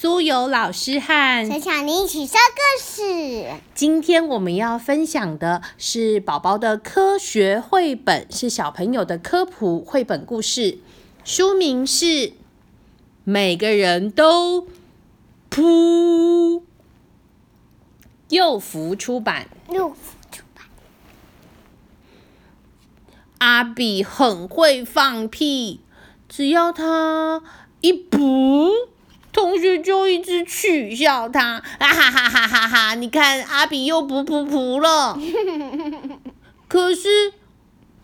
苏有老师和陈小妮一起说故事。今天我们要分享的是宝宝的科学绘本，是小朋友的科普绘本故事，书名是《每个人都噗》，幼福出版。幼福出版。阿比很会放屁，只要他一噗。同学就一直取笑他，啊哈哈哈哈哈！你看阿比又噗噗噗了。可是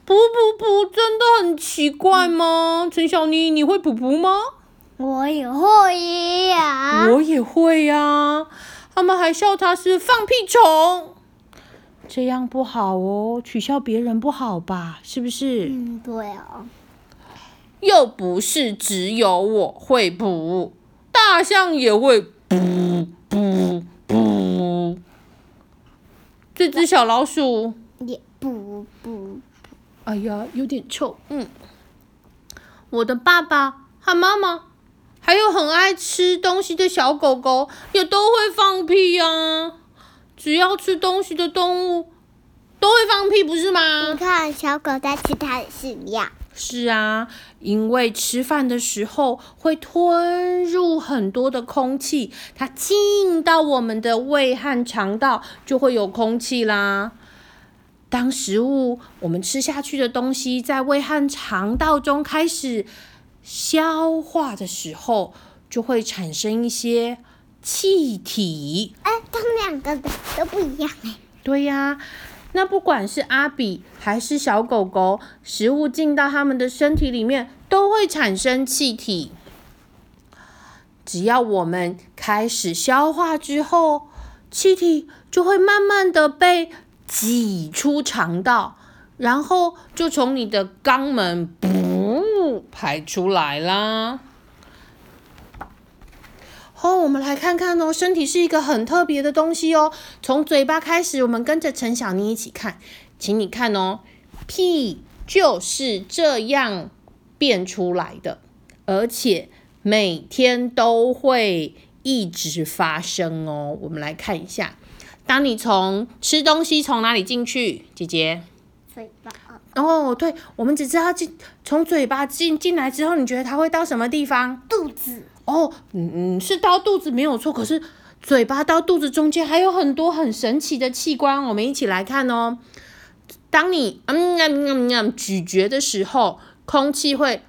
噗噗噗真的很奇怪吗？陈小妮，你会噗噗吗？我也会呀。我也会呀。他们还笑他是放屁虫，这样不好哦，取笑别人不好吧？是不是？嗯，对啊。又不是只有我会噗。大象也会噗噗噗，这只小老鼠也噗噗。哎呀，有点臭。嗯，我的爸爸和妈妈，还有很爱吃东西的小狗狗，也都会放屁呀。只要吃东西的动物都会放屁，不是吗？你看，小狗在吃它的饲料。是啊，因为吃饭的时候会吞入很多的空气，它进到我们的胃和肠道，就会有空气啦。当食物我们吃下去的东西在胃和肠道中开始消化的时候，就会产生一些气体。哎，他们两个的都不一样哎。对呀。那不管是阿比还是小狗狗，食物进到它们的身体里面都会产生气体。只要我们开始消化之后，气体就会慢慢的被挤出肠道，然后就从你的肛门噗排出来啦。哦，我们来看看哦，身体是一个很特别的东西哦。从嘴巴开始，我们跟着陈小妮一起看，请你看哦，屁就是这样变出来的，而且每天都会一直发生哦。我们来看一下，当你从吃东西从哪里进去，姐姐？嘴巴。哦，对，我们只知道进从嘴巴进进来之后，你觉得它会到什么地方？肚子。哦，嗯嗯，是到肚子没有错，可是嘴巴到肚子中间还有很多很神奇的器官，我们一起来看哦。当你嗯嗯嗯咀嚼的时候，空气会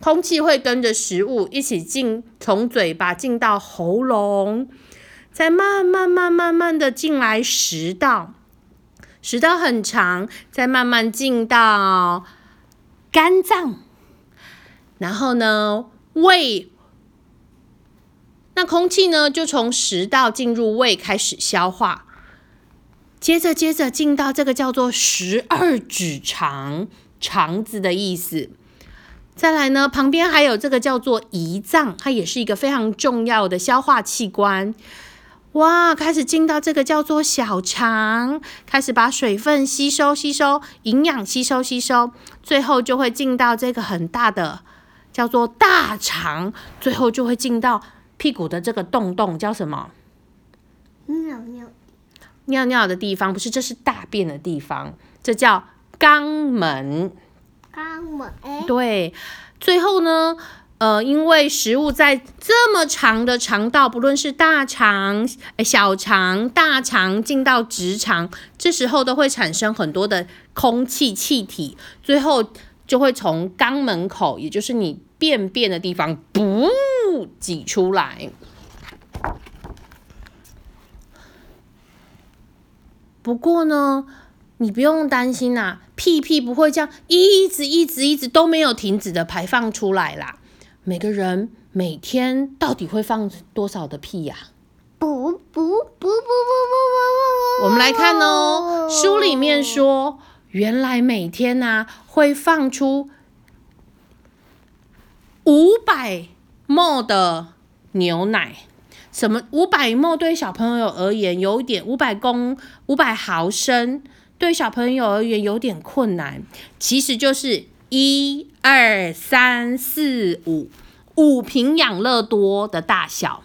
空气会跟着食物一起进，从嘴巴进到喉咙，再慢慢慢慢慢的进来食道，食道很长，再慢慢进到肝脏，然后呢胃。那空气呢，就从食道进入胃开始消化，接着接着进到这个叫做十二指肠，肠子的意思。再来呢，旁边还有这个叫做胰脏，它也是一个非常重要的消化器官。哇，开始进到这个叫做小肠，开始把水分吸收吸收，营养吸收吸收，最后就会进到这个很大的叫做大肠，最后就会进到。屁股的这个洞洞叫什么？尿尿。尿尿的地方不是，这是大便的地方，这叫肛门。肛门。对，最后呢，呃，因为食物在这么长的肠道，不论是大肠、小肠、大肠进到直肠，这时候都会产生很多的空气气体，最后就会从肛门口，也就是你。便便的地方不挤出来，不过呢，你不用担心呐，屁屁不会这样一直一直一直都没有停止的排放出来啦。每个人每天到底会放多少的屁呀？不不不不不不不我们来看哦，书里面说，原来每天呢会放出。五百沫的牛奶，什么五百沫对小朋友而言有点五百公五百毫升对小朋友而言有点困难，其实就是一二三四五五瓶养乐多的大小，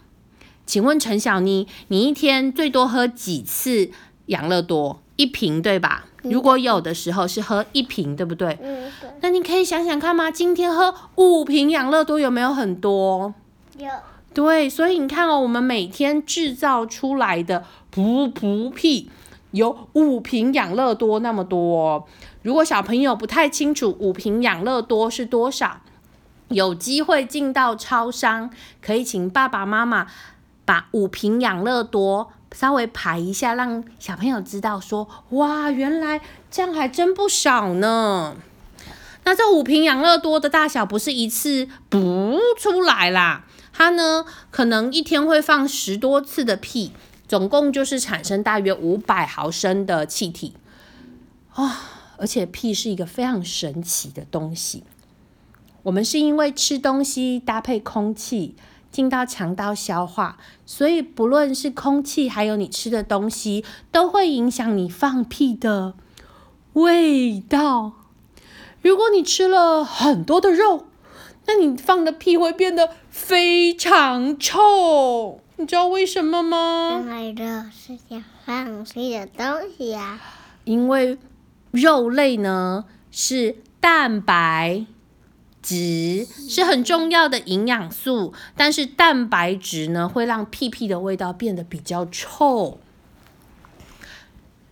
请问陈小妮，你一天最多喝几次养乐多？一瓶对吧？如果有的时候是喝一瓶，对不对？嗯，对，那你可以想想看吗？今天喝五瓶养乐多有没有很多？有对，所以你看哦，我们每天制造出来的噗噗屁有五瓶养乐多那么多。如果小朋友不太清楚五瓶养乐多是多少，有机会进到超商，可以请爸爸妈妈把五瓶养乐多稍微排一下，让小朋友知道说，哇，原来这样还真不少呢。那这五瓶养乐多的大小不是一次不出来啦，它呢可能一天会放十多次的屁，总共就是产生大约五百毫升的气体啊、而且屁是一个非常神奇的东西。我们是因为吃东西搭配空气进到肠道消化，所以不论是空气还有你吃的东西，都会影响你放屁的味道。如果你吃了很多的肉，那你放的屁会变得非常臭。你知道为什么吗？因为肉是想放屁的东西啊。因为肉类呢是蛋白质，是很重要的营养素，但是蛋白质呢会让屁屁的味道变得比较臭。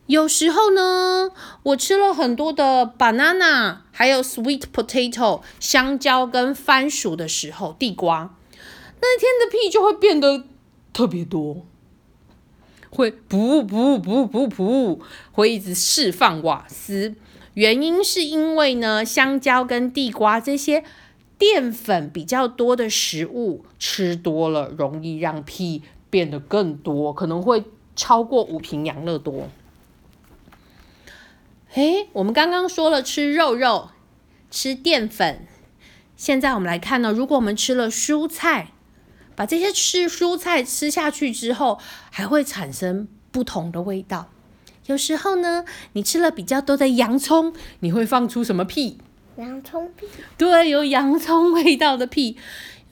有时候呢，我吃了很多的 banana，还有 sweet potato 香蕉跟番薯的时候，地瓜那天的屁就会变得特别多。会噗噗噗噗噗，会一直释放瓦斯。原因是因为呢，香蕉跟地瓜这些淀粉比较多的食物吃多了，容易让屁变得更多，可能会超过五瓶养乐多。诶，我们刚刚说了吃肉肉，吃淀粉，现在我们来看呢，如果我们吃了蔬菜。把这些吃蔬菜吃下去之后，还会产生不同的味道。有时候呢，你吃了比较多的洋葱，你会放出什么屁？洋葱屁，对，有洋葱味道的屁。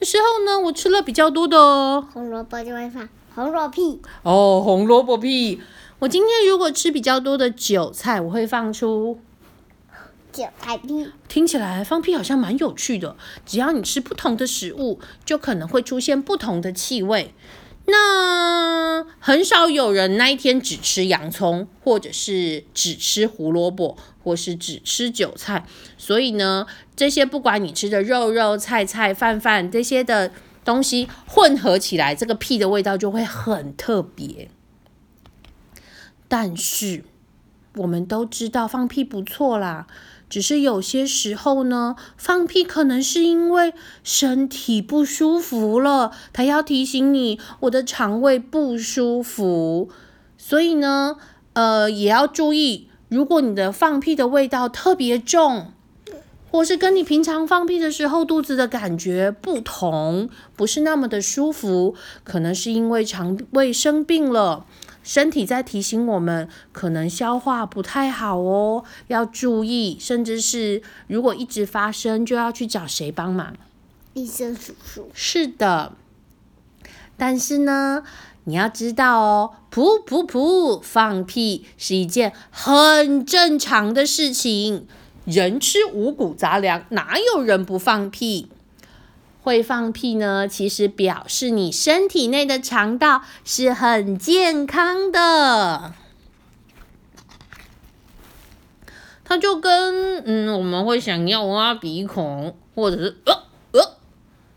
有时候呢，我吃了比较多的红萝卜就会放红萝屁，哦红萝卜屁。我今天如果吃比较多的韭菜，我会放出。韭菜屁，听起来放屁好像蛮有趣的。只要你吃不同的食物，就可能会出现不同的气味。那很少有人那一天只吃洋葱，或者是只吃胡萝卜，或是只吃韭菜。所以呢，这些不管你吃的肉肉、菜菜、饭饭这些的东西混合起来，这个屁的味道就会很特别。但是我们都知道放屁不错啦。只是有些时候呢，放屁可能是因为身体不舒服了，他要提醒你我的肠胃不舒服，所以呢，呃，也要注意，如果你的放屁的味道特别重，或是跟你平常放屁的时候肚子的感觉不同，不是那么的舒服，可能是因为肠胃生病了。身体在提醒我们，可能消化不太好哦，要注意。甚至是如果一直发生，就要去找谁帮忙？医生叔叔。是的，但是呢，你要知道哦，噗噗噗，放屁是一件很正常的事情。人吃五谷杂粮，哪有人不放屁？会放屁呢，其实表示你身体内的肠道是很健康的。它就跟嗯，我们会想要挖鼻孔，或者是呃呃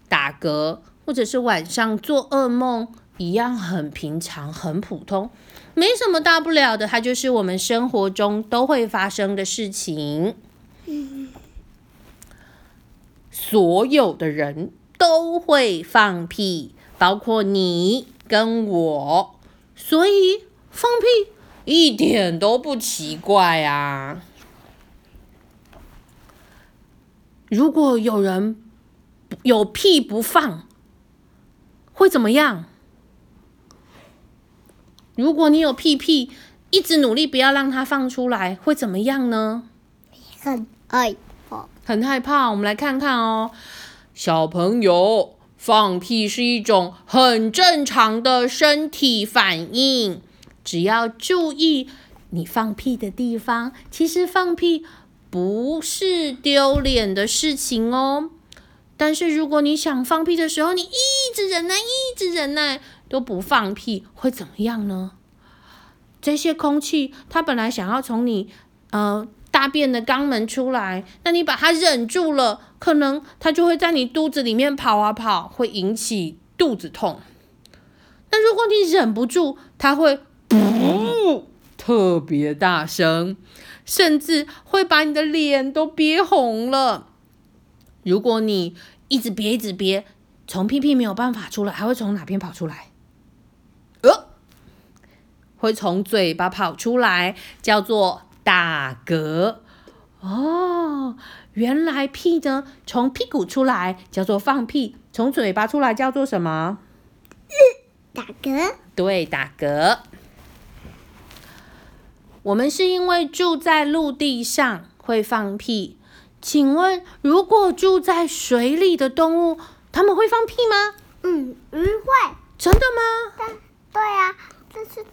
打嗝，或者是晚上做噩梦一样，很平常、很普通，没什么大不了的。它就是我们生活中都会发生的事情。所有的人都会放屁，包括你跟我，所以放屁一点都不奇怪啊。如果有人有屁不放，会怎么样？如果你有屁屁，一直努力不要让它放出来，会怎么样呢？很爱很害怕。我们来看看哦，小朋友放屁是一种很正常的身体反应，只要注意你放屁的地方。其实放屁不是丢脸的事情哦。但是如果你想放屁的时候，你一直忍耐，一直忍耐都不放屁，会怎么样呢？这些空气它本来想要从你呃。大便的肛门出来，那你把它忍住了，可能它就会在你肚子里面跑啊跑，会引起肚子痛。那如果你忍不住，它会噗特别大声，甚至会把你的脸都憋红了。如果你一直憋一直憋，从屁屁没有办法出来，还会从哪边跑出来？呃，会从嘴巴跑出来，叫做。打嗝哦，原来屁呢从屁股出来叫做放屁，从嘴巴出来叫做什么？打嗝。对，打嗝。我们是因为住在陆地上会放屁，请问如果住在水里的动物，他们会放屁吗？嗯，鱼会。真的吗？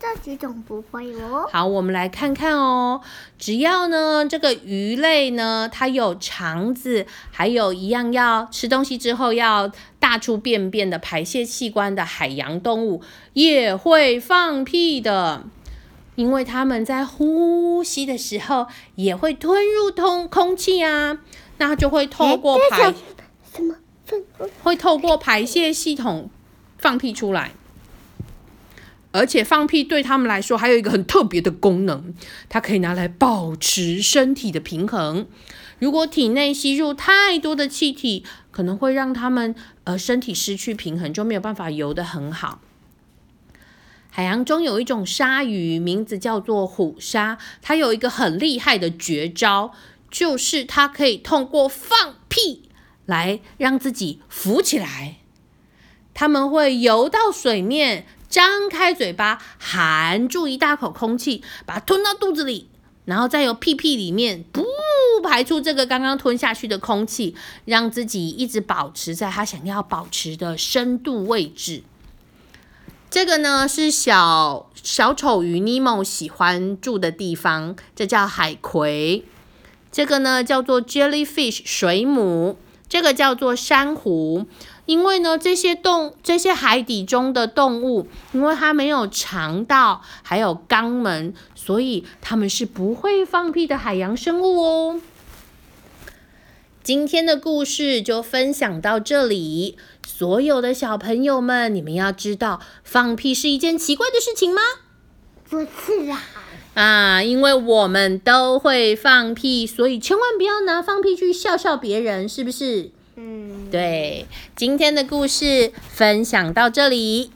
这几种不会哦。好，我们来看看哦。只要呢，这个鱼类呢，它有肠子，还有一样要吃东西之后要大出便便的排泄器官的海洋动物，也会放屁的。因为它们在呼吸的时候也会吞入通空气啊，那就会透过排什么？会透过排泄系统放屁出来。而且放屁对他们来说还有一个很特别的功能，它可以拿来保持身体的平衡。如果体内吸入太多的气体，可能会让他们呃身体失去平衡，就没有办法游得很好。海洋中有一种鲨鱼，名字叫做虎鲨，它有一个很厉害的绝招，就是它可以通过放屁来让自己浮起来。他们会游到水面。张开嘴巴，含住一大口空气，把它吞到肚子里，然后再由屁屁里面不排出这个刚刚吞下去的空气，让自己一直保持在他想要保持的深度位置。这个呢是小小丑鱼尼莫喜欢住的地方，这叫海葵。这个呢叫做 jellyfish 水母，这个叫做珊瑚。因为呢，这些动这些海底中的动物，因为它没有肠道，还有肛门，所以它们是不会放屁的海洋生物哦。今天的故事就分享到这里，所有的小朋友们，你们要知道，放屁是一件奇怪的事情吗？不是啊。啊，因为我们都会放屁，所以千万不要拿放屁去笑笑别人，是不是？对，今天的故事分享到这里。